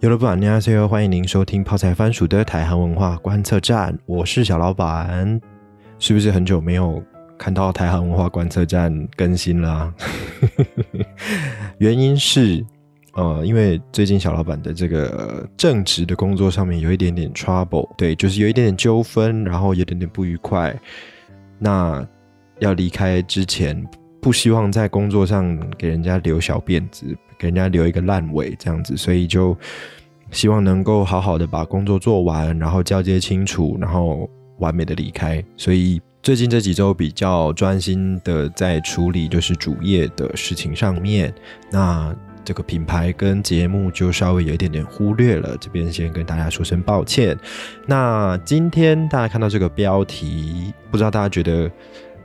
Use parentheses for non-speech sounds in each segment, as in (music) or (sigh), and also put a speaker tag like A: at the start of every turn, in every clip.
A: 有了不，你好，C 欢迎您收听泡菜番薯的台韩文化观测站，我是小老板。是不是很久没有看到台韩文化观测站更新啦、(laughs) 原因是，呃，因为最近小老板的这个正职的工作上面有一点点 trouble，对，就是有一点点纠纷，然后有点点不愉快。那要离开之前，不希望在工作上给人家留小辫子，给人家留一个烂尾这样子，所以就希望能够好好的把工作做完，然后交接清楚，然后完美的离开。所以最近这几周比较专心的在处理就是主业的事情上面，那这个品牌跟节目就稍微有一点点忽略了，这边先跟大家说声抱歉。那今天大家看到这个标题，不知道大家觉得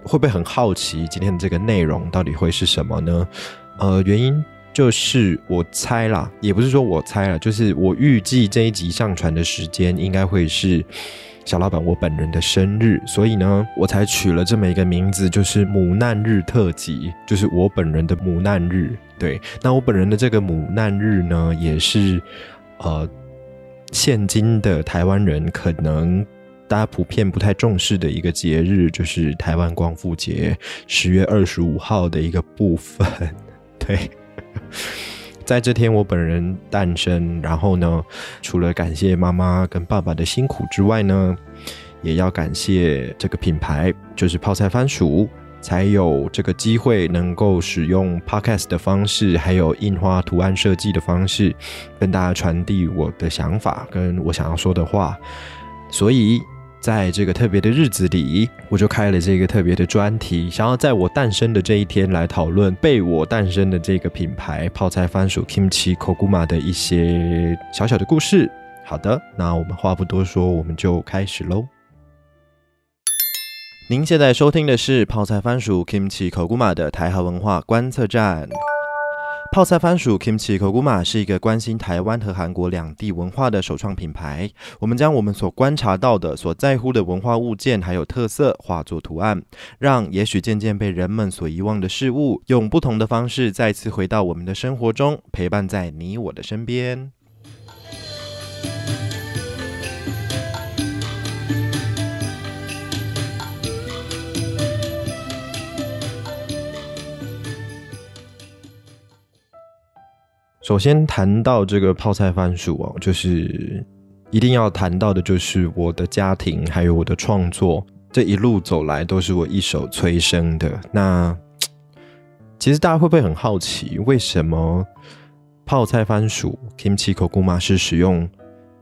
A: 会不会很好奇今天的这个内容到底会是什么呢？呃，原因就是我猜啦，也不是说我猜了，就是我预计这一集上传的时间应该会是小老板我本人的生日，所以呢，我才取了这么一个名字，就是母难日特辑，就是我本人的母难日。对，那我本人的这个母难日呢，也是呃，现今的台湾人可能大家普遍不太重视的一个节日，就是台湾光复节，十月二十五号的一个部分。(laughs) 对，在这天我本人诞生，然后呢，除了感谢妈妈跟爸爸的辛苦之外呢，也要感谢这个品牌，就是泡菜番薯。才有这个机会能够使用 podcast 的方式，还有印花图案设计的方式，跟大家传递我的想法跟我想要说的话。所以，在这个特别的日子里，我就开了这个特别的专题，想要在我诞生的这一天来讨论被我诞生的这个品牌泡菜番薯 Kimchi Koguma 的一些小小的故事。好的，那我们话不多说，我们就开始喽。您现在收听的是泡菜番薯 Kimchi Koguma 的台韩文化观测站。泡菜番薯 Kimchi Koguma 是一个关心台湾和韩国两地文化的首创品牌。我们将我们所观察到的、所在乎的文化物件还有特色化作图案，让也许渐渐被人们所遗忘的事物，用不同的方式再次回到我们的生活中，陪伴在你我的身边。首先谈到这个泡菜番薯哦，就是一定要谈到的，就是我的家庭还有我的创作，这一路走来都是我一手催生的。那 (tsk) 其实大家会不会很好奇，为什么泡菜番薯 Kimchi Koguma 是使用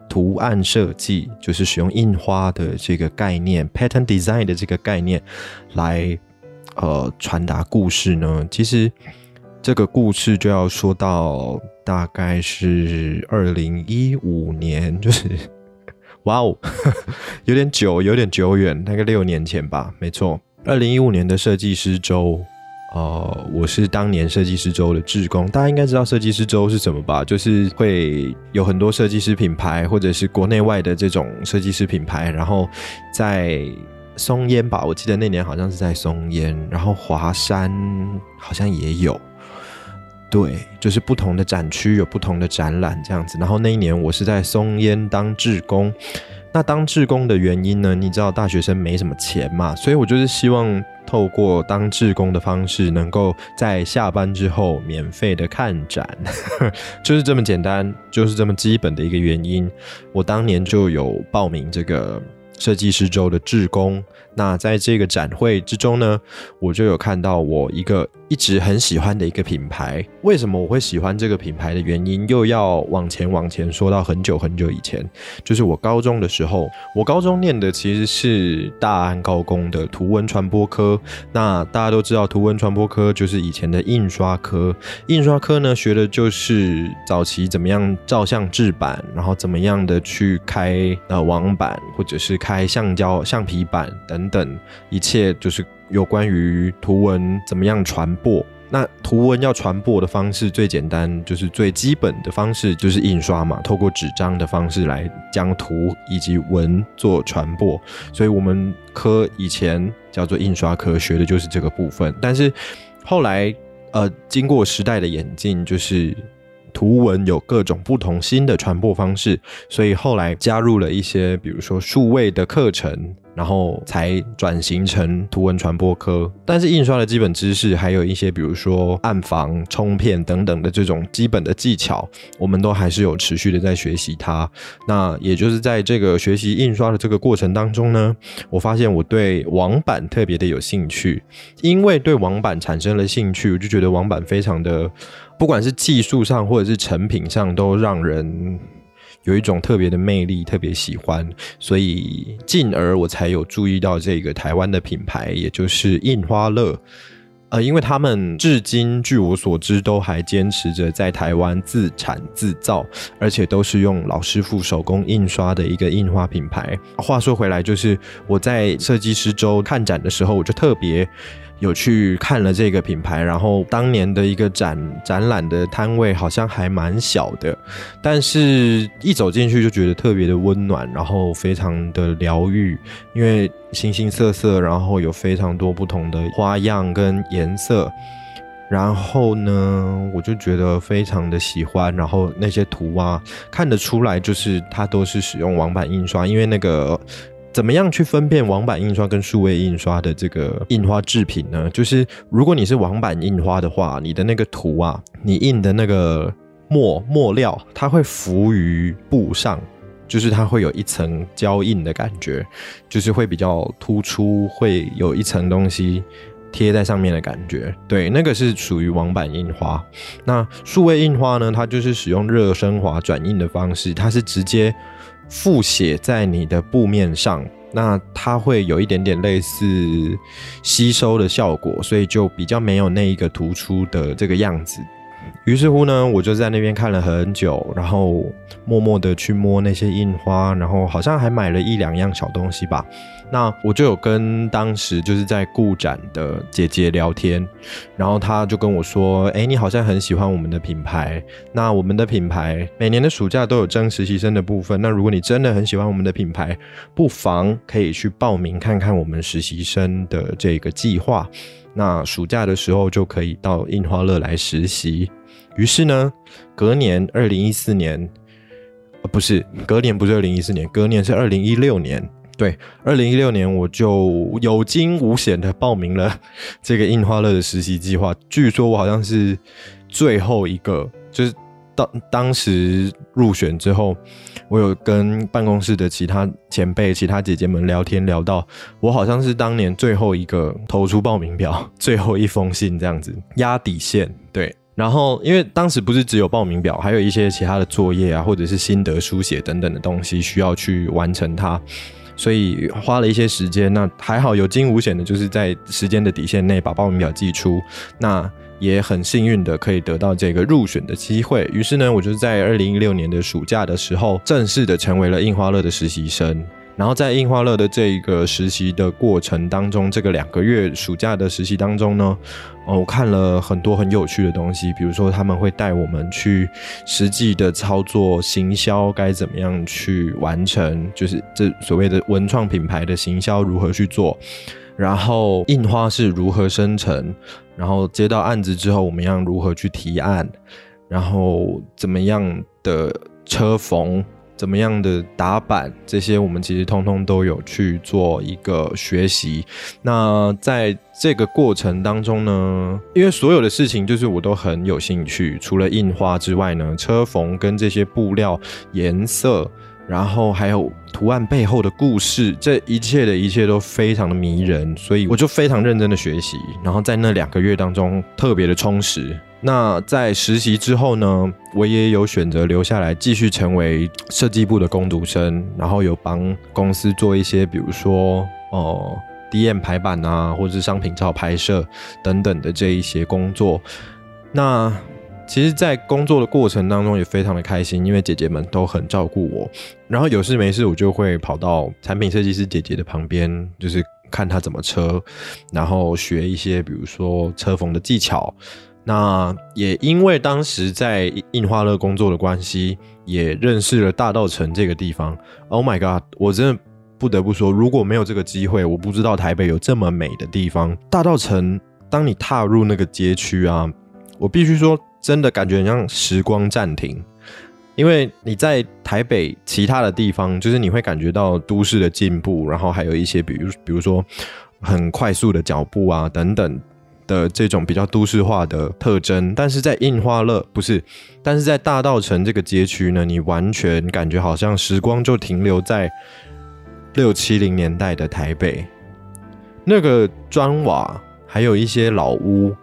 A: 图案设计，就是使用印花的这个概念，pattern design 的这个概念来呃传达故事呢？其实。这个故事就要说到大概是二零一五年，(laughs) 就是哇哦，(laughs) 有点久，有点久远，大概六年前吧，没错。二零一五年的设计师周，呃，我是当年设计师周的志工，大家应该知道设计师周是什么吧？就是会有很多设计师品牌，或者是国内外的这种设计师品牌，然后在松烟吧，我记得那年好像是在松烟，然后华山好像也有。对，就是不同的展区有不同的展览这样子。然后那一年我是在松烟当志工，那当志工的原因呢？你知道大学生没什么钱嘛，所以我就是希望透过当志工的方式，能够在下班之后免费的看展，(laughs) 就是这么简单，就是这么基本的一个原因。我当年就有报名这个设计师周的志工。那在这个展会之中呢，我就有看到我一个一直很喜欢的一个品牌。为什么我会喜欢这个品牌的原因，又要往前往前说到很久很久以前，就是我高中的时候。我高中念的其实是大安高工的图文传播科。那大家都知道，图文传播科就是以前的印刷科。印刷科呢，学的就是早期怎么样照相制版，然后怎么样的去开呃网版，或者是开橡胶橡皮板等。等等，一切就是有关于图文怎么样传播。那图文要传播的方式最简单，就是最基本的方式就是印刷嘛，透过纸张的方式来将图以及文做传播。所以我们科以前叫做印刷科，学的就是这个部分。但是后来，呃，经过时代的演进，就是图文有各种不同新的传播方式，所以后来加入了一些，比如说数位的课程。然后才转型成图文传播科，但是印刷的基本知识，还有一些比如说暗房、冲片等等的这种基本的技巧，我们都还是有持续的在学习它。那也就是在这个学习印刷的这个过程当中呢，我发现我对网版特别的有兴趣，因为对网版产生了兴趣，我就觉得网版非常的，不管是技术上或者是成品上，都让人。有一种特别的魅力，特别喜欢，所以进而我才有注意到这个台湾的品牌，也就是印花乐。呃，因为他们至今据我所知都还坚持着在台湾自产自造，而且都是用老师傅手工印刷的一个印花品牌。话说回来，就是我在设计师周看展的时候，我就特别。有去看了这个品牌，然后当年的一个展展览的摊位好像还蛮小的，但是一走进去就觉得特别的温暖，然后非常的疗愈，因为形形色色，然后有非常多不同的花样跟颜色，然后呢，我就觉得非常的喜欢，然后那些图啊看得出来就是它都是使用网版印刷，因为那个。怎么样去分辨网版印刷跟数位印刷的这个印花制品呢？就是如果你是网版印花的话，你的那个图啊，你印的那个墨墨料，它会浮于布上，就是它会有一层胶印的感觉，就是会比较突出，会有一层东西贴在上面的感觉。对，那个是属于网版印花。那数位印花呢？它就是使用热升华转印的方式，它是直接。复写在你的布面上，那它会有一点点类似吸收的效果，所以就比较没有那一个突出的这个样子。于是乎呢，我就在那边看了很久，然后默默的去摸那些印花，然后好像还买了一两样小东西吧。那我就有跟当时就是在顾展的姐姐聊天，然后她就跟我说：“哎，你好像很喜欢我们的品牌。那我们的品牌每年的暑假都有征实习生的部分。那如果你真的很喜欢我们的品牌，不妨可以去报名看看我们实习生的这个计划。那暑假的时候就可以到印花乐来实习。”于是呢，隔年二零一四年，呃，不是隔年，不是二零一四年，隔年是二零一六年。对，二零一六年我就有惊无险的报名了这个印花乐的实习计划。据说我好像是最后一个，就是当当时入选之后，我有跟办公室的其他前辈、其他姐姐们聊天，聊到我好像是当年最后一个投出报名表、(laughs) 最后一封信这样子压底线。对。然后，因为当时不是只有报名表，还有一些其他的作业啊，或者是心得书写等等的东西需要去完成它，所以花了一些时间。那还好有惊无险的，就是在时间的底线内把报名表寄出。那也很幸运的可以得到这个入选的机会。于是呢，我就在二零一六年的暑假的时候，正式的成为了印花乐的实习生。然后在印花乐的这一个实习的过程当中，这个两个月暑假的实习当中呢，哦，我看了很多很有趣的东西，比如说他们会带我们去实际的操作行销，该怎么样去完成，就是这所谓的文创品牌的行销如何去做，然后印花是如何生成，然后接到案子之后我们要如何去提案，然后怎么样的车缝。怎么样的打板，这些我们其实通通都有去做一个学习。那在这个过程当中呢，因为所有的事情就是我都很有兴趣，除了印花之外呢，车缝跟这些布料颜色，然后还有图案背后的故事，这一切的一切都非常的迷人，所以我就非常认真的学习。然后在那两个月当中，特别的充实。那在实习之后呢，我也有选择留下来继续成为设计部的工读生，然后有帮公司做一些，比如说哦 DM 排版啊，或者是商品照拍摄等等的这一些工作。那其实，在工作的过程当中也非常的开心，因为姐姐们都很照顾我。然后有事没事，我就会跑到产品设计师姐姐的旁边，就是看她怎么车，然后学一些，比如说车缝的技巧。那也因为当时在印花乐工作的关系，也认识了大道城这个地方。Oh my god！我真的不得不说，如果没有这个机会，我不知道台北有这么美的地方。大道城，当你踏入那个街区啊，我必须说，真的感觉很像时光暂停。因为你在台北其他的地方，就是你会感觉到都市的进步，然后还有一些比如比如说很快速的脚步啊等等的这种比较都市化的特征，但是在印花乐不是，但是在大道城这个街区呢，你完全感觉好像时光就停留在六七零年代的台北，那个砖瓦还有一些老屋。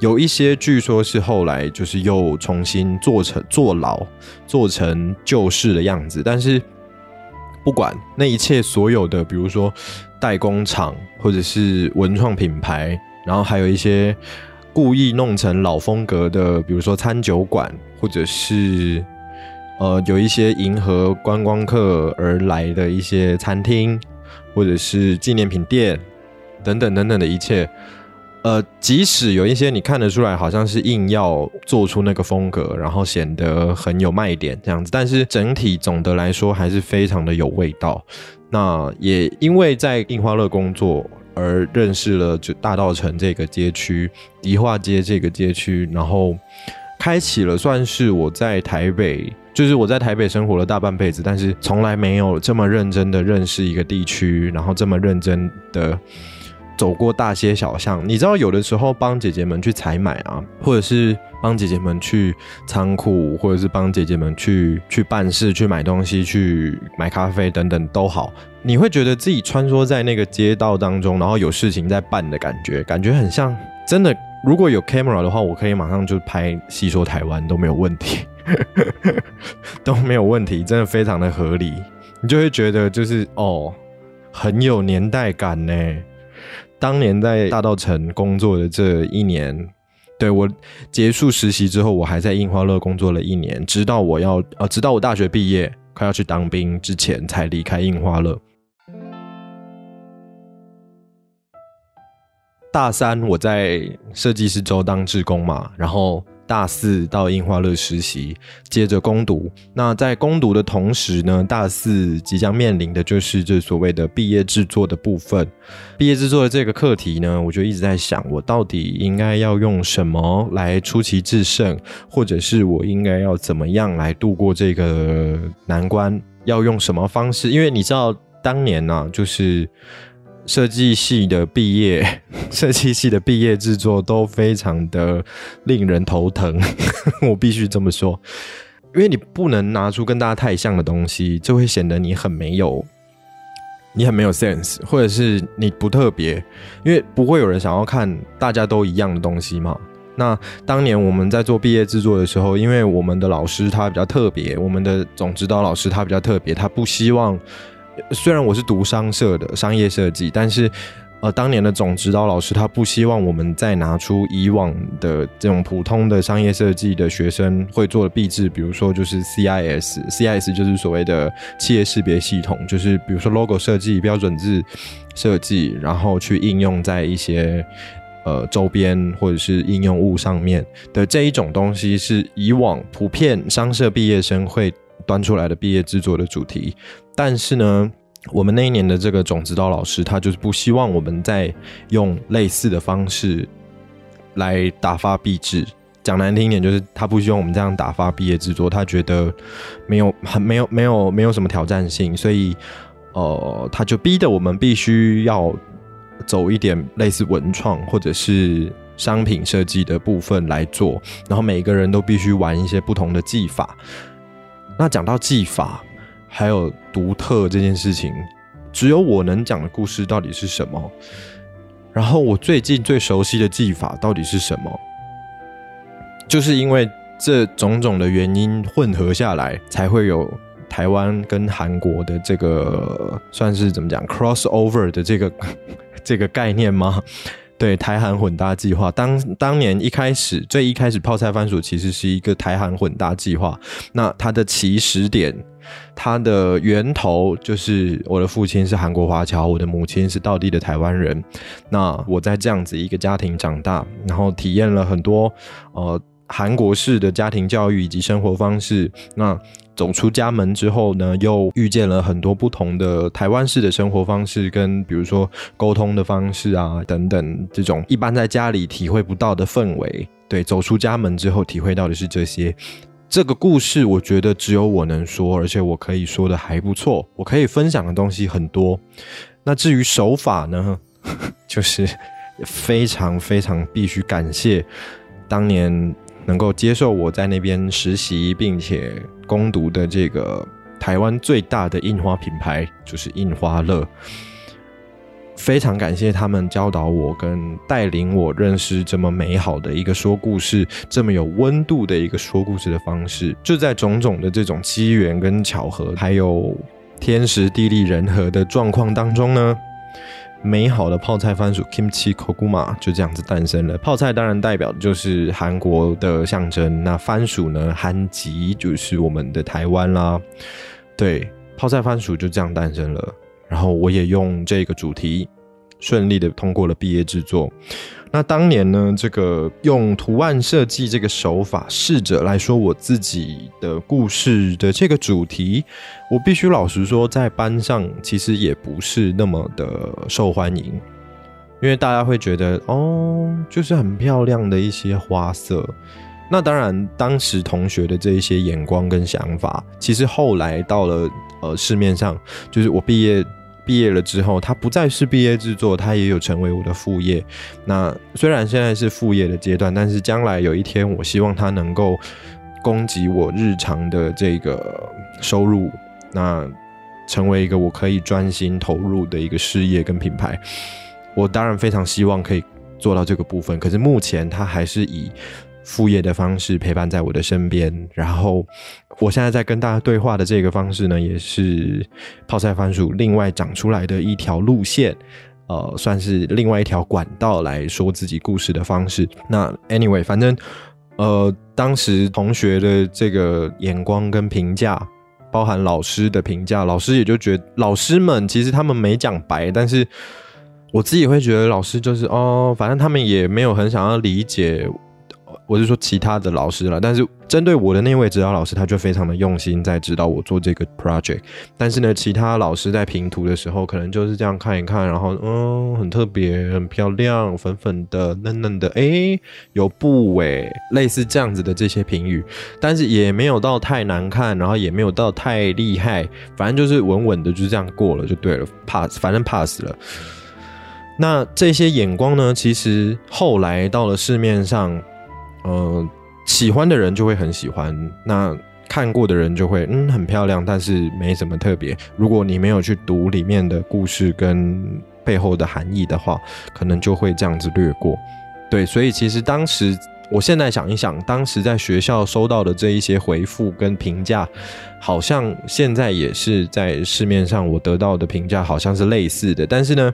A: 有一些据说是后来就是又重新做成做老，做成旧式的样子。但是不管那一切所有的，比如说代工厂或者是文创品牌，然后还有一些故意弄成老风格的，比如说餐酒馆，或者是呃有一些迎合观光客而来的一些餐厅，或者是纪念品店等等等等的一切。呃，即使有一些你看得出来，好像是硬要做出那个风格，然后显得很有卖点这样子，但是整体总的来说还是非常的有味道。那也因为在印花乐工作而认识了就大道城这个街区、迪化街这个街区，然后开启了算是我在台北，就是我在台北生活了大半辈子，但是从来没有这么认真的认识一个地区，然后这么认真的。走过大街小巷，你知道有的时候帮姐姐们去采买啊，或者是帮姐姐们去仓库，或者是帮姐姐们去去办事、去买东西、去买咖啡等等都好，你会觉得自己穿梭在那个街道当中，然后有事情在办的感觉，感觉很像真的。如果有 camera 的话，我可以马上就拍细说台湾都没有问题，(laughs) 都没有问题，真的非常的合理。你就会觉得就是哦，很有年代感呢。当年在大道城工作的这一年，对我结束实习之后，我还在印花乐工作了一年，直到我要呃，直到我大学毕业快要去当兵之前，才离开印花乐。大三我在设计师周当志工嘛，然后。大四到樱花乐实习，接着攻读。那在攻读的同时呢，大四即将面临的就是这所谓的毕业制作的部分。毕业制作的这个课题呢，我就一直在想，我到底应该要用什么来出奇制胜，或者是我应该要怎么样来度过这个难关？要用什么方式？因为你知道，当年呢，就是。设计系的毕业，(laughs) 设计系的毕业制作都非常的令人头疼，(laughs) 我必须这么说，因为你不能拿出跟大家太像的东西，就会显得你很没有，你很没有 sense，或者是你不特别，因为不会有人想要看大家都一样的东西嘛。那当年我们在做毕业制作的时候，因为我们的老师他比较特别，我们的总指导老师他比较特别，他不希望。虽然我是读商社的商业设计，但是，呃，当年的总指导老师他不希望我们再拿出以往的这种普通的商业设计的学生会做的壁纸，比如说就是 CIS，CIS 就是所谓的企业识别系统，就是比如说 logo 设计、标准字设计，然后去应用在一些呃周边或者是应用物上面的这一种东西，是以往普遍商社毕业生会端出来的毕业制作的主题。但是呢，我们那一年的这个总指导老师，他就是不希望我们再用类似的方式来打发毕制。讲难听一点，就是他不希望我们这样打发毕业制作，他觉得没有很没有没有没有什么挑战性，所以呃，他就逼得我们必须要走一点类似文创或者是商品设计的部分来做，然后每个人都必须玩一些不同的技法。那讲到技法。还有独特这件事情，只有我能讲的故事到底是什么？然后我最近最熟悉的技法到底是什么？就是因为这种种的原因混合下来，才会有台湾跟韩国的这个算是怎么讲 cross over 的这个 (laughs) 这个概念吗？对，台韩混搭计划，当当年一开始最一开始泡菜番薯其实是一个台韩混搭计划，那它的起始点。它的源头就是我的父亲是韩国华侨，我的母亲是道地的台湾人。那我在这样子一个家庭长大，然后体验了很多呃韩国式的家庭教育以及生活方式。那走出家门之后呢，又遇见了很多不同的台湾式的生活方式，跟比如说沟通的方式啊等等，这种一般在家里体会不到的氛围。对，走出家门之后体会到的是这些。这个故事我觉得只有我能说，而且我可以说的还不错，我可以分享的东西很多。那至于手法呢，(laughs) 就是非常非常必须感谢当年能够接受我在那边实习并且攻读的这个台湾最大的印花品牌，就是印花乐。非常感谢他们教导我跟带领我认识这么美好的一个说故事，这么有温度的一个说故事的方式。就在种种的这种机缘跟巧合，还有天时地利人和的状况当中呢，美好的泡菜番薯 Kimchi Koguma 就这样子诞生了。泡菜当然代表的就是韩国的象征，那番薯呢，韩籍就是我们的台湾啦。对，泡菜番薯就这样诞生了。然后我也用这个主题顺利的通过了毕业制作。那当年呢，这个用图案设计这个手法，试着来说我自己的故事的这个主题，我必须老实说，在班上其实也不是那么的受欢迎，因为大家会觉得哦，就是很漂亮的一些花色。那当然，当时同学的这一些眼光跟想法，其实后来到了呃市面上，就是我毕业。毕业了之后，它不再是毕业制作，它也有成为我的副业。那虽然现在是副业的阶段，但是将来有一天，我希望它能够供给我日常的这个收入，那成为一个我可以专心投入的一个事业跟品牌。我当然非常希望可以做到这个部分，可是目前它还是以。副业的方式陪伴在我的身边，然后我现在在跟大家对话的这个方式呢，也是泡菜番薯另外长出来的一条路线，呃，算是另外一条管道来说自己故事的方式。那 anyway，反正呃，当时同学的这个眼光跟评价，包含老师的评价，老师也就觉得老师们其实他们没讲白，但是我自己会觉得老师就是哦，反正他们也没有很想要理解。我是说其他的老师了，但是针对我的那位指导老师，他就非常的用心在指导我做这个 project。但是呢，其他老师在评图的时候，可能就是这样看一看，然后嗯，很特别，很漂亮，粉粉的，嫩嫩的，哎，有布哎，类似这样子的这些评语，但是也没有到太难看，然后也没有到太厉害，反正就是稳稳的就这样过了就对了，pass，反正 pass 了。那这些眼光呢，其实后来到了市面上。呃，喜欢的人就会很喜欢，那看过的人就会嗯很漂亮，但是没什么特别。如果你没有去读里面的故事跟背后的含义的话，可能就会这样子略过。对，所以其实当时，我现在想一想，当时在学校收到的这一些回复跟评价，好像现在也是在市面上我得到的评价好像是类似的。但是呢，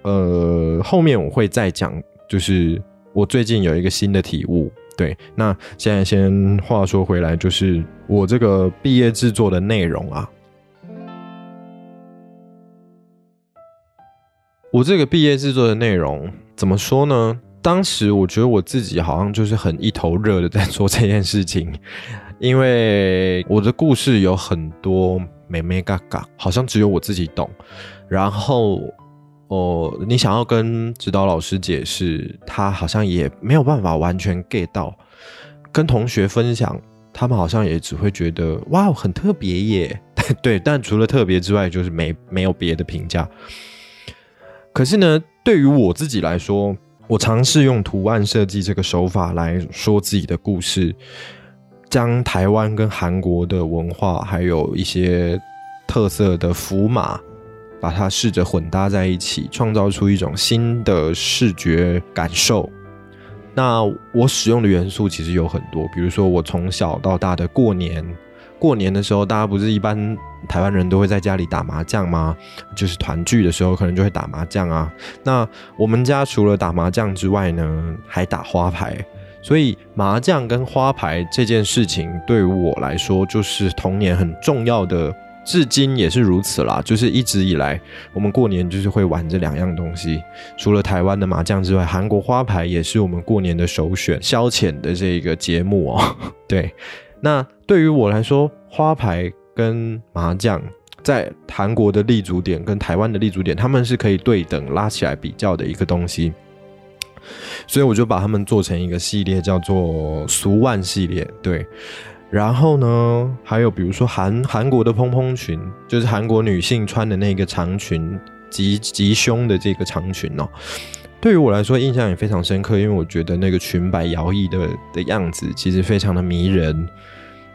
A: 呃，后面我会再讲，就是。我最近有一个新的体悟，对，那现在先话说回来，就是我这个毕业制作的内容啊，我这个毕业制作的内容怎么说呢？当时我觉得我自己好像就是很一头热的在做这件事情，(laughs) 因为我的故事有很多美美嘎嘎，好像只有我自己懂，然后。哦，你想要跟指导老师解释，他好像也没有办法完全 get 到。跟同学分享，他们好像也只会觉得哇，很特别耶。(laughs) 对，但除了特别之外，就是没没有别的评价。可是呢，对于我自己来说，我尝试用图案设计这个手法来说自己的故事，将台湾跟韩国的文化，还有一些特色的符码。把它试着混搭在一起，创造出一种新的视觉感受。那我使用的元素其实有很多，比如说我从小到大的过年，过年的时候，大家不是一般台湾人都会在家里打麻将吗？就是团聚的时候，可能就会打麻将啊。那我们家除了打麻将之外呢，还打花牌。所以麻将跟花牌这件事情，对于我来说，就是童年很重要的。至今也是如此啦，就是一直以来，我们过年就是会玩这两样东西。除了台湾的麻将之外，韩国花牌也是我们过年的首选消遣的这个节目哦。(laughs) 对，那对于我来说，花牌跟麻将在韩国的立足点跟台湾的立足点，他们是可以对等拉起来比较的一个东西。所以我就把它们做成一个系列，叫做“俗万系列”。对。然后呢，还有比如说韩韩国的蓬蓬裙，就是韩国女性穿的那个长裙，及及胸的这个长裙哦。对于我来说，印象也非常深刻，因为我觉得那个裙摆摇曳的的样子，其实非常的迷人。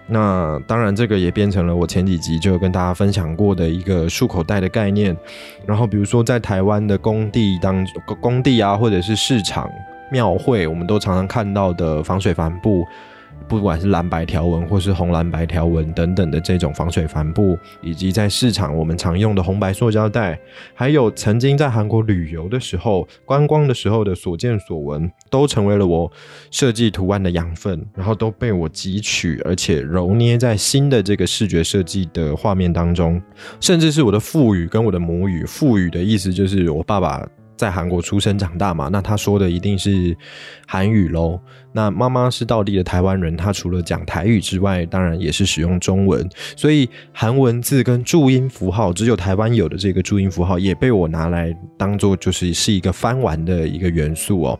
A: 那当然，这个也变成了我前几集就跟大家分享过的一个束口袋的概念。然后，比如说在台湾的工地当工地啊，或者是市场、庙会，我们都常常看到的防水帆布。不管是蓝白条纹，或是红蓝白条纹等等的这种防水帆布，以及在市场我们常用的红白塑胶袋，还有曾经在韩国旅游的时候观光的时候的所见所闻，都成为了我设计图案的养分，然后都被我汲取，而且揉捏在新的这个视觉设计的画面当中，甚至是我的父语跟我的母语。父语的意思就是我爸爸。在韩国出生长大嘛，那他说的一定是韩语喽。那妈妈是道地的台湾人，她除了讲台语之外，当然也是使用中文。所以韩文字跟注音符号，只有台湾有的这个注音符号，也被我拿来当做就是是一个翻玩的一个元素哦。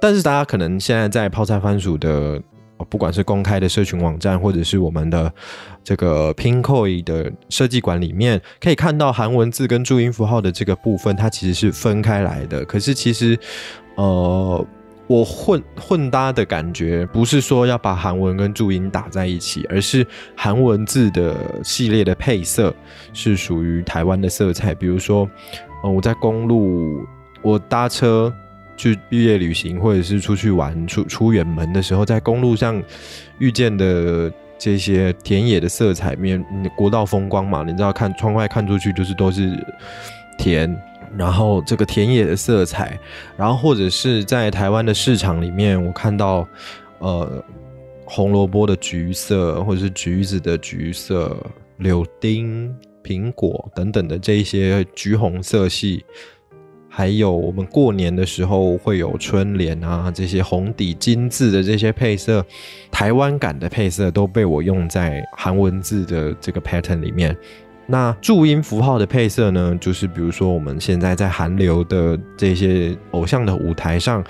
A: 但是大家可能现在在泡菜番薯的。不管是公开的社群网站，或者是我们的这个 Pinkoi 的设计馆里面，可以看到韩文字跟注音符号的这个部分，它其实是分开来的。可是其实，呃，我混混搭的感觉，不是说要把韩文跟注音打在一起，而是韩文字的系列的配色是属于台湾的色彩。比如说，呃，我在公路，我搭车。去毕业旅行，或者是出去玩、出出远门的时候，在公路上遇见的这些田野的色彩面，国道风光嘛，你知道，看窗外看出去就是都是田，然后这个田野的色彩，然后或者是在台湾的市场里面，我看到呃红萝卜的橘色，或者是橘子的橘色、柳丁、苹果等等的这一些橘红色系。还有我们过年的时候会有春联啊，这些红底金字的这些配色，台湾感的配色都被我用在韩文字的这个 pattern 里面。那注音符号的配色呢，就是比如说我们现在在韩流的这些偶像的舞台上。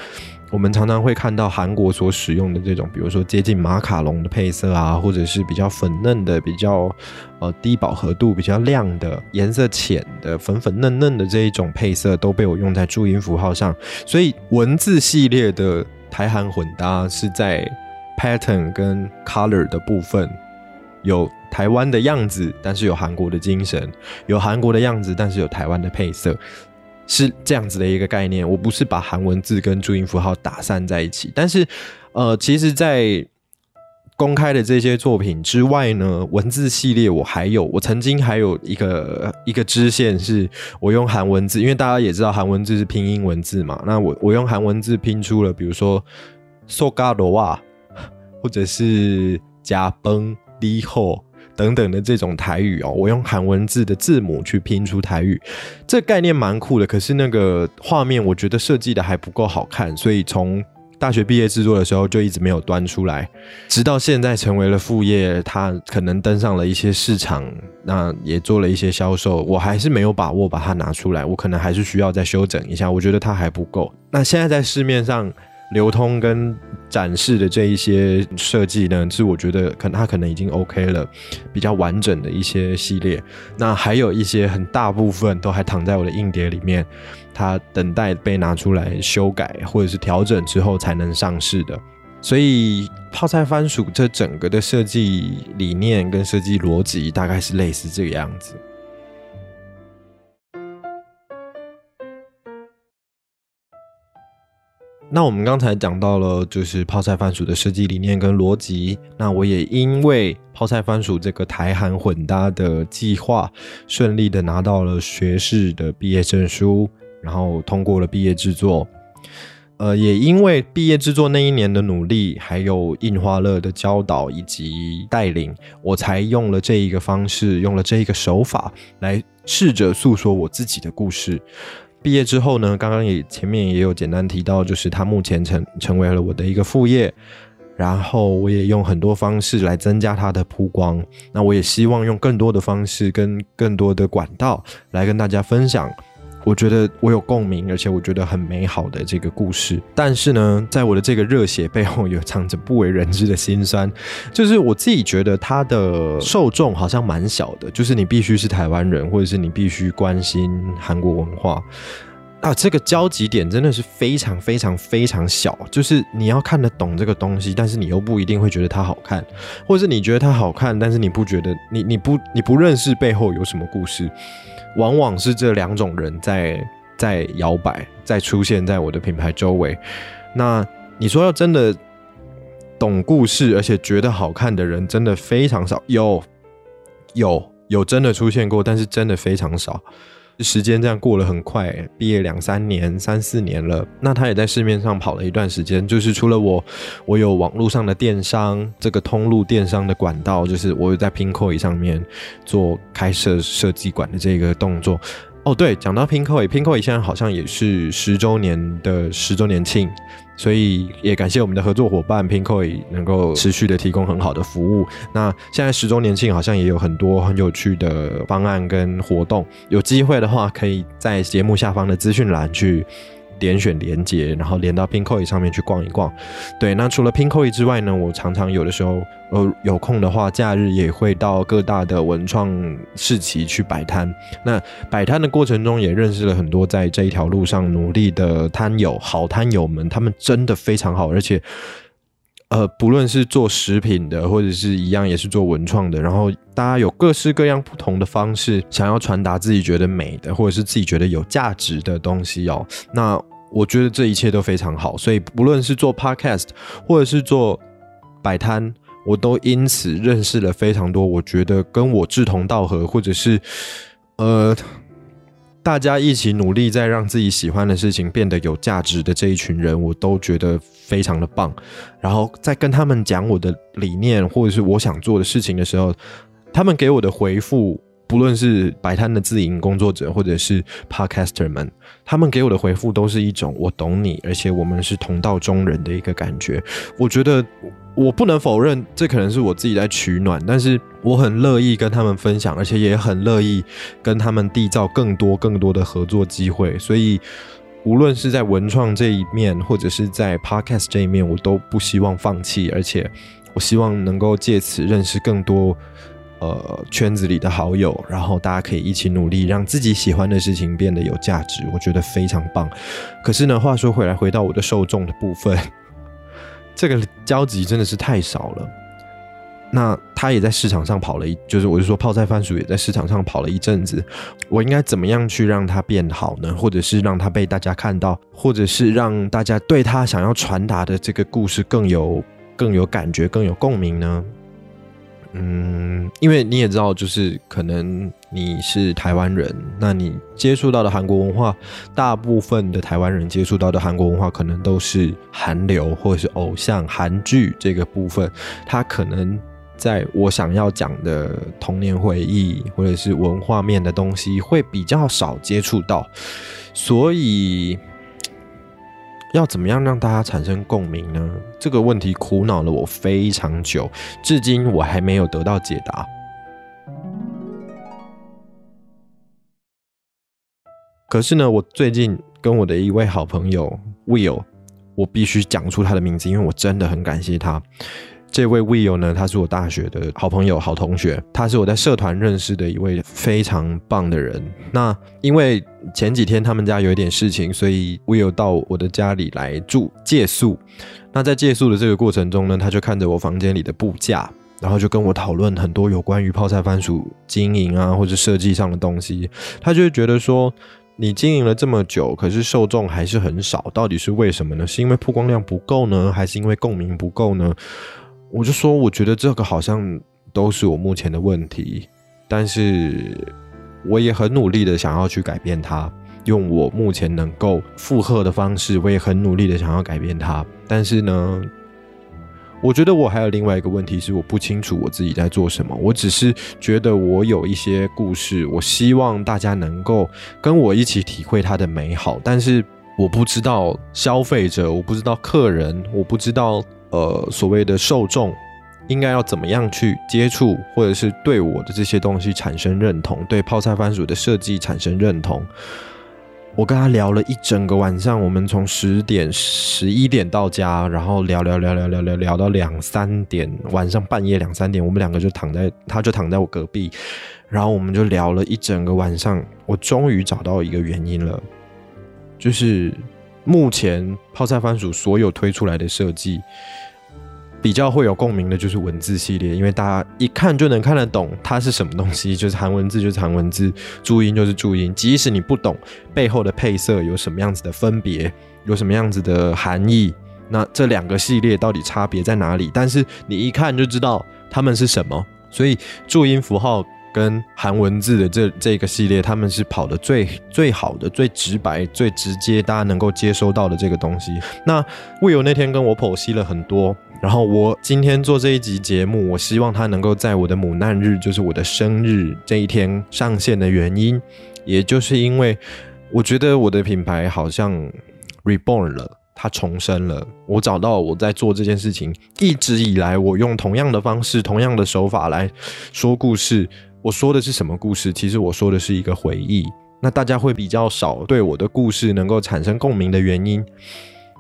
A: 我们常常会看到韩国所使用的这种，比如说接近马卡龙的配色啊，或者是比较粉嫩的、比较呃低饱和度、比较亮的、颜色浅的、粉粉嫩嫩的这一种配色，都被我用在注音符号上。所以文字系列的台韩混搭是在 pattern 跟 color 的部分有台湾的样子，但是有韩国的精神；有韩国的样子，但是有台湾的配色。是这样子的一个概念，我不是把韩文字跟注音符号打散在一起，但是，呃，其实，在公开的这些作品之外呢，文字系列我还有，我曾经还有一个一个支线，是我用韩文字，因为大家也知道韩文字是拼音文字嘛，那我我用韩文字拼出了，比如说 so ga 或者是加崩 li ho。等等的这种台语哦，我用韩文字的字母去拼出台语，这概念蛮酷的。可是那个画面我觉得设计的还不够好看，所以从大学毕业制作的时候就一直没有端出来，直到现在成为了副业，它可能登上了一些市场，那也做了一些销售，我还是没有把握把它拿出来，我可能还是需要再修整一下，我觉得它还不够。那现在在市面上。流通跟展示的这一些设计呢，是我觉得可能它可能已经 OK 了，比较完整的一些系列。那还有一些很大部分都还躺在我的硬碟里面，它等待被拿出来修改或者是调整之后才能上市的。所以泡菜番薯这整个的设计理念跟设计逻辑大概是类似这个样子。那我们刚才讲到了，就是泡菜番薯的设计理念跟逻辑。那我也因为泡菜番薯这个台韩混搭的计划，顺利的拿到了学士的毕业证书，然后通过了毕业制作。呃，也因为毕业制作那一年的努力，还有印花乐的教导以及带领，我才用了这一个方式，用了这一个手法来试着诉说我自己的故事。毕业之后呢，刚刚也前面也有简单提到，就是他目前成成为了我的一个副业，然后我也用很多方式来增加它的曝光。那我也希望用更多的方式跟更多的管道来跟大家分享。我觉得我有共鸣，而且我觉得很美好的这个故事。但是呢，在我的这个热血背后，有藏着不为人知的心酸。(laughs) 就是我自己觉得它的受众好像蛮小的，就是你必须是台湾人，或者是你必须关心韩国文化啊。这个交集点真的是非常非常非常小，就是你要看得懂这个东西，但是你又不一定会觉得它好看，或者是你觉得它好看，但是你不觉得你你不你不认识背后有什么故事。往往是这两种人在在摇摆，在出现在我的品牌周围。那你说要真的懂故事，而且觉得好看的人，真的非常少。有有有真的出现过，但是真的非常少。时间这样过了很快，毕业两三年、三四年了。那他也在市面上跑了一段时间。就是除了我，我有网络上的电商这个通路电商的管道，就是我有在 Pinkoi 上面做开设设计馆的这个动作。哦，对，讲到 Pinkoi，Pinkoi 现在好像也是十周年的十周年庆。所以也感谢我们的合作伙伴 Pinkoi 能够持续的提供很好的服务。那现在十周年庆好像也有很多很有趣的方案跟活动，有机会的话可以在节目下方的资讯栏去。点选连接，然后连到 Pinkoi 上面去逛一逛。对，那除了 Pinkoi 之外呢，我常常有的时候，呃，有空的话，假日也会到各大的文创市集去摆摊。那摆摊的过程中，也认识了很多在这一条路上努力的摊友，好摊友们，他们真的非常好，而且，呃，不论是做食品的，或者是一样也是做文创的，然后大家有各式各样不同的方式，想要传达自己觉得美的，或者是自己觉得有价值的东西哦。那我觉得这一切都非常好，所以不论是做 podcast 或者是做摆摊，我都因此认识了非常多。我觉得跟我志同道合，或者是呃，大家一起努力在让自己喜欢的事情变得有价值的这一群人，我都觉得非常的棒。然后在跟他们讲我的理念或者是我想做的事情的时候，他们给我的回复。不论是摆摊的自营工作者，或者是 podcaster 们，他们给我的回复都是一种“我懂你”，而且我们是同道中人的一个感觉。我觉得我不能否认，这可能是我自己在取暖，但是我很乐意跟他们分享，而且也很乐意跟他们缔造更多更多的合作机会。所以，无论是在文创这一面，或者是在 podcast 这一面，我都不希望放弃，而且我希望能够借此认识更多。呃，圈子里的好友，然后大家可以一起努力，让自己喜欢的事情变得有价值，我觉得非常棒。可是呢，话说回来，回到我的受众的部分，(laughs) 这个交集真的是太少了。那他也在市场上跑了一，就是我就说泡菜番薯也在市场上跑了一阵子，我应该怎么样去让它变好呢？或者是让它被大家看到，或者是让大家对他想要传达的这个故事更有更有感觉、更有共鸣呢？嗯，因为你也知道，就是可能你是台湾人，那你接触到的韩国文化，大部分的台湾人接触到的韩国文化，可能都是韩流或者是偶像韩剧这个部分，它可能在我想要讲的童年回忆或者是文化面的东西，会比较少接触到，所以。要怎么样让大家产生共鸣呢？这个问题苦恼了我非常久，至今我还没有得到解答。可是呢，我最近跟我的一位好朋友 Will，我必须讲出他的名字，因为我真的很感谢他。这位 Will 呢，他是我大学的好朋友、好同学，他是我在社团认识的一位非常棒的人。那因为前几天他们家有一点事情，所以 Will 到我的家里来住借宿。那在借宿的这个过程中呢，他就看着我房间里的布架，然后就跟我讨论很多有关于泡菜番薯经营啊或者设计上的东西。他就会觉得说，你经营了这么久，可是受众还是很少，到底是为什么呢？是因为曝光量不够呢，还是因为共鸣不够呢？我就说，我觉得这个好像都是我目前的问题，但是我也很努力的想要去改变它。用我目前能够负荷的方式，我也很努力的想要改变它。但是呢，我觉得我还有另外一个问题是，我不清楚我自己在做什么。我只是觉得我有一些故事，我希望大家能够跟我一起体会它的美好。但是我不知道消费者，我不知道客人，我不知道呃所谓的受众应该要怎么样去接触，或者是对我的这些东西产生认同，对泡菜番薯的设计产生认同。我跟他聊了一整个晚上，我们从十点、十一点到家，然后聊聊聊聊聊聊聊到两三点，晚上半夜两三点，我们两个就躺在，他就躺在我隔壁，然后我们就聊了一整个晚上。我终于找到一个原因了，就是目前泡菜番薯所有推出来的设计。比较会有共鸣的就是文字系列，因为大家一看就能看得懂它是什么东西，就是韩文字就是韩文字，注音就是注音。即使你不懂背后的配色有什么样子的分别，有什么样子的含义，那这两个系列到底差别在哪里？但是你一看就知道它们是什么。所以注音符号跟韩文字的这这个系列，他们是跑的最最好的、最直白、最直接，大家能够接收到的这个东西。那魏友那天跟我剖析了很多。然后我今天做这一集节目，我希望他能够在我的母难日，就是我的生日这一天上线的原因，也就是因为我觉得我的品牌好像 reborn 了，它重生了。我找到我在做这件事情，一直以来我用同样的方式、同样的手法来说故事。我说的是什么故事？其实我说的是一个回忆。那大家会比较少对我的故事能够产生共鸣的原因。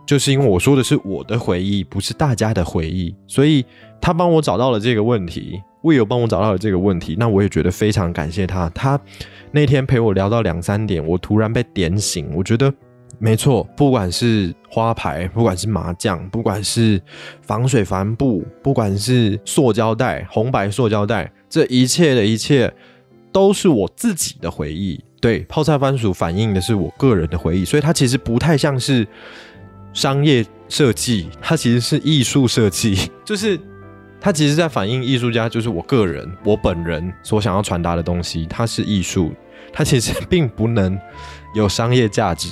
A: 就是因为我说的是我的回忆，不是大家的回忆，所以他帮我找到了这个问题，我也有帮我找到了这个问题，那我也觉得非常感谢他。他那天陪我聊到两三点，我突然被点醒，我觉得没错，不管是花牌，不管是麻将，不管是防水帆布，不管是塑胶袋，红白塑胶袋，这一切的一切都是我自己的回忆。对，泡菜番薯反映的是我个人的回忆，所以它其实不太像是。商业设计，它其实是艺术设计，(laughs) 就是它其实在反映艺术家，就是我个人我本人所想要传达的东西，它是艺术，它其实并不能有商业价值。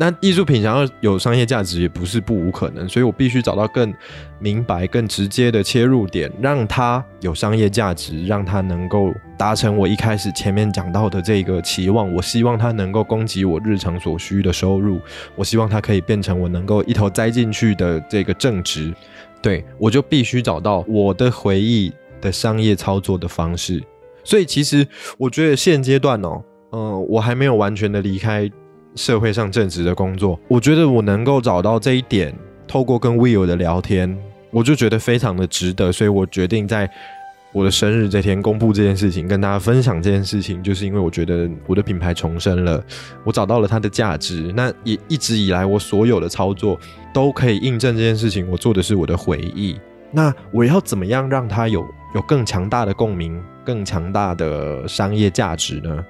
A: 那艺术品想要有商业价值也不是不无可能，所以我必须找到更明白、更直接的切入点，让它有商业价值，让它能够达成我一开始前面讲到的这个期望。我希望它能够供给我日常所需的收入，我希望它可以变成我能够一头栽进去的这个正值。对我就必须找到我的回忆的商业操作的方式。所以其实我觉得现阶段哦，嗯，我还没有完全的离开。社会上正职的工作，我觉得我能够找到这一点，透过跟 Will 的聊天，我就觉得非常的值得，所以我决定在我的生日这天公布这件事情，跟大家分享这件事情，就是因为我觉得我的品牌重生了，我找到了它的价值。那也一直以来我所有的操作都可以印证这件事情，我做的是我的回忆。那我要怎么样让它有有更强大的共鸣，更强大的商业价值呢？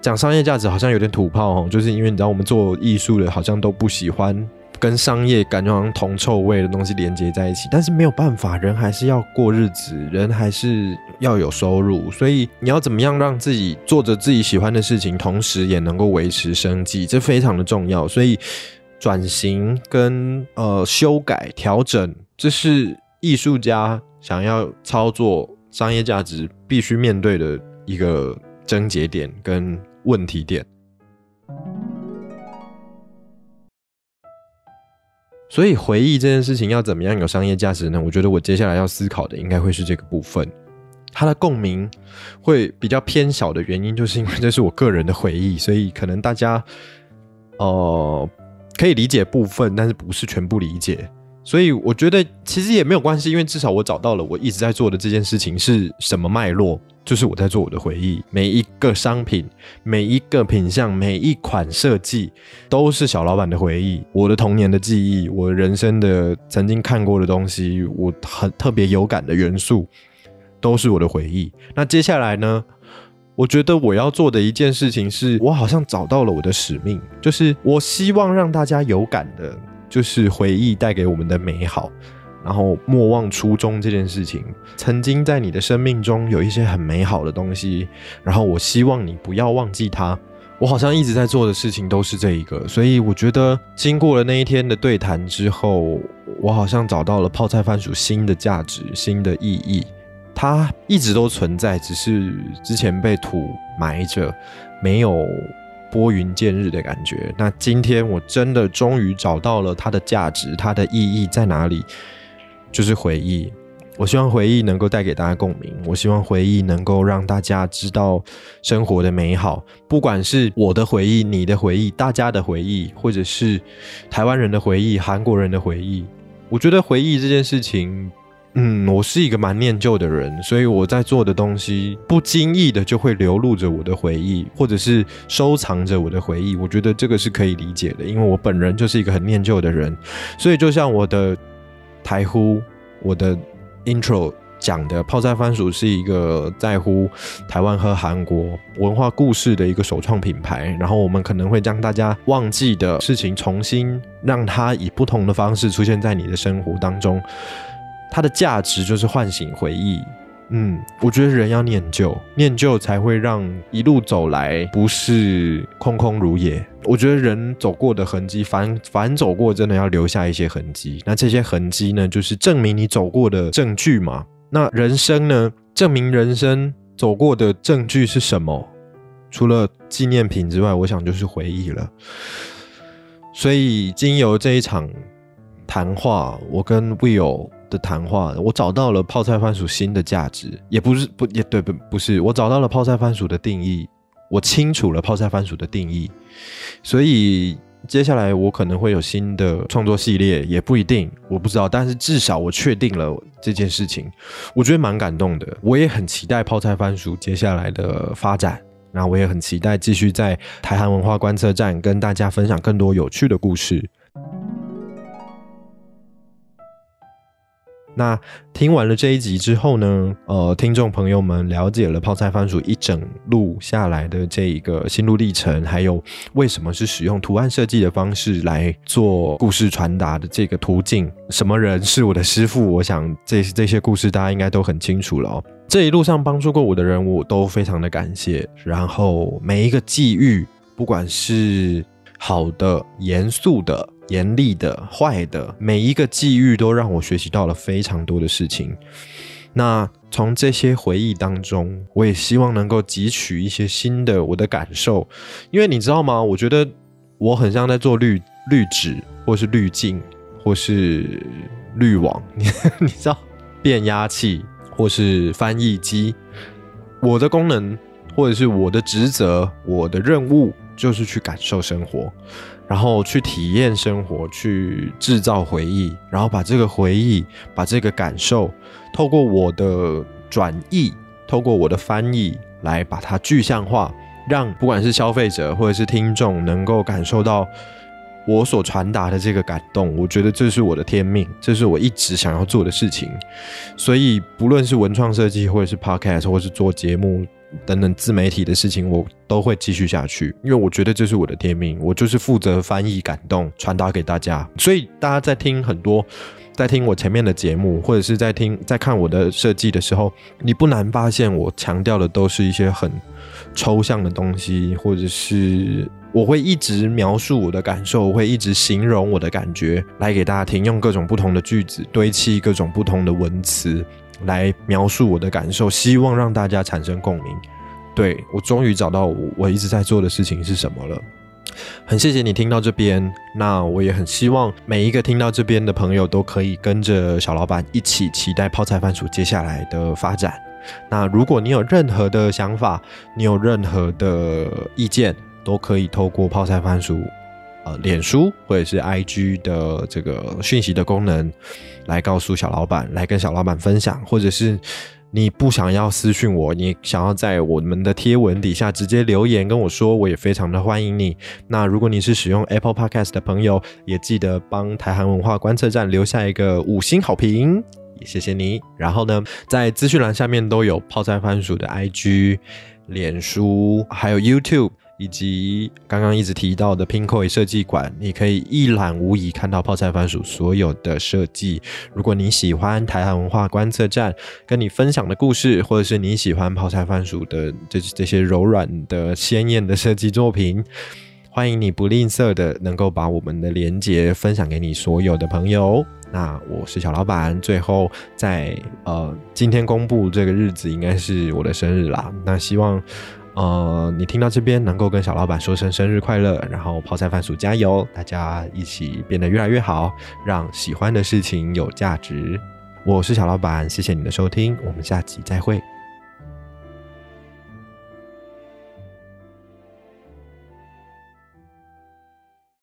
A: 讲商业价值好像有点土炮哦，就是因为你知道我们做艺术的，好像都不喜欢跟商业感觉好像铜臭味的东西连接在一起。但是没有办法，人还是要过日子，人还是要有收入。所以你要怎么样让自己做着自己喜欢的事情，同时也能够维持生计，这非常的重要。所以转型跟呃修改调整，这是艺术家想要操作商业价值必须面对的一个症结点跟。问题点，所以回忆这件事情要怎么样有商业价值呢？我觉得我接下来要思考的应该会是这个部分。它的共鸣会比较偏小的原因，就是因为这是我个人的回忆，所以可能大家哦可以理解部分，但是不是全部理解。所以我觉得其实也没有关系，因为至少我找到了我一直在做的这件事情是什么脉络。就是我在做我的回忆，每一个商品、每一个品相、每一款设计，都是小老板的回忆，我的童年的记忆，我人生的曾经看过的东西，我很特别有感的元素，都是我的回忆。那接下来呢？我觉得我要做的一件事情是，我好像找到了我的使命，就是我希望让大家有感的，就是回忆带给我们的美好。然后莫忘初衷这件事情，曾经在你的生命中有一些很美好的东西，然后我希望你不要忘记它，我好像一直在做的事情都是这一个，所以我觉得经过了那一天的对谈之后，我好像找到了泡菜番薯新的价值、新的意义。它一直都存在，只是之前被土埋着，没有拨云见日的感觉。那今天我真的终于找到了它的价值，它的意义在哪里？就是回忆。我希望回忆能够带给大家共鸣，我希望回忆能够让大家知道生活的美好。不管是我的回忆、你的回忆、大家的回忆，或者是台湾人的回忆、韩国人的回忆，我觉得回忆这件事情，嗯，我是一个蛮念旧的人，所以我在做的东西不经意的就会流露着我的回忆，或者是收藏着我的回忆。我觉得这个是可以理解的，因为我本人就是一个很念旧的人，所以就像我的台呼，我的。intro 讲的泡菜番薯是一个在乎台湾和韩国文化故事的一个首创品牌，然后我们可能会将大家忘记的事情重新让它以不同的方式出现在你的生活当中，它的价值就是唤醒回忆。嗯，我觉得人要念旧，念旧才会让一路走来不是空空如也。我觉得人走过的痕迹，凡凡走过，真的要留下一些痕迹。那这些痕迹呢，就是证明你走过的证据嘛。那人生呢，证明人生走过的证据是什么？除了纪念品之外，我想就是回忆了。所以，经由这一场谈话，我跟 Will。的谈话，我找到了泡菜番薯新的价值，也不是不也对不不是，我找到了泡菜番薯的定义，我清楚了泡菜番薯的定义，所以接下来我可能会有新的创作系列，也不一定，我不知道，但是至少我确定了这件事情，我觉得蛮感动的，我也很期待泡菜番薯接下来的发展，那我也很期待继续在台韩文化观测站跟大家分享更多有趣的故事。那听完了这一集之后呢？呃，听众朋友们了解了泡菜番薯一整路下来的这一个心路历程，还有为什么是使用图案设计的方式来做故事传达的这个途径，什么人是我的师傅？我想这这些故事大家应该都很清楚了哦。这一路上帮助过我的人我都非常的感谢，然后每一个际遇，不管是好的、严肃的。严厉的、坏的，每一个际遇都让我学习到了非常多的事情。那从这些回忆当中，我也希望能够汲取一些新的我的感受。因为你知道吗？我觉得我很像在做滤滤纸，或是滤镜，或是滤网。你你知道，变压器或是翻译机，我的功能或者是我的职责、我的任务，就是去感受生活。然后去体验生活，去制造回忆，然后把这个回忆、把这个感受，透过我的转译，透过我的翻译，来把它具象化，让不管是消费者或者是听众能够感受到我所传达的这个感动。我觉得这是我的天命，这是我一直想要做的事情。所以，不论是文创设计，或者是 podcast，或是做节目。等等自媒体的事情，我都会继续下去，因为我觉得这是我的天命，我就是负责翻译、感动、传达给大家。所以大家在听很多，在听我前面的节目，或者是在听、在看我的设计的时候，你不难发现，我强调的都是一些很抽象的东西，或者是我会一直描述我的感受，我会一直形容我的感觉来给大家听，用各种不同的句子堆砌各种不同的文词。来描述我的感受，希望让大家产生共鸣。对我终于找到我一直在做的事情是什么了。很谢谢你听到这边，那我也很希望每一个听到这边的朋友都可以跟着小老板一起期待泡菜番薯接下来的发展。那如果你有任何的想法，你有任何的意见，都可以透过泡菜番薯。呃，脸书或者是 IG 的这个讯息的功能，来告诉小老板，来跟小老板分享，或者是你不想要私讯我，你想要在我们的贴文底下直接留言跟我说，我也非常的欢迎你。那如果你是使用 Apple Podcast 的朋友，也记得帮台韩文化观测站留下一个五星好评，也谢谢你。然后呢，在资讯栏下面都有泡菜番薯的 IG、脸书，还有 YouTube。以及刚刚一直提到的 Pinkoi 设计馆，你可以一览无遗看到泡菜番薯所有的设计。如果你喜欢台湾文化观测站跟你分享的故事，或者是你喜欢泡菜番薯的这这些柔软的鲜艳的设计作品。欢迎你不吝啬的能够把我们的连接分享给你所有的朋友。那我是小老板，最后在呃今天公布这个日子应该是我的生日啦。那希望呃你听到这边能够跟小老板说声生日快乐，然后泡菜饭薯加油，大家一起变得越来越好，让喜欢的事情有价值。我是小老板，谢谢你的收听，我们下集再会。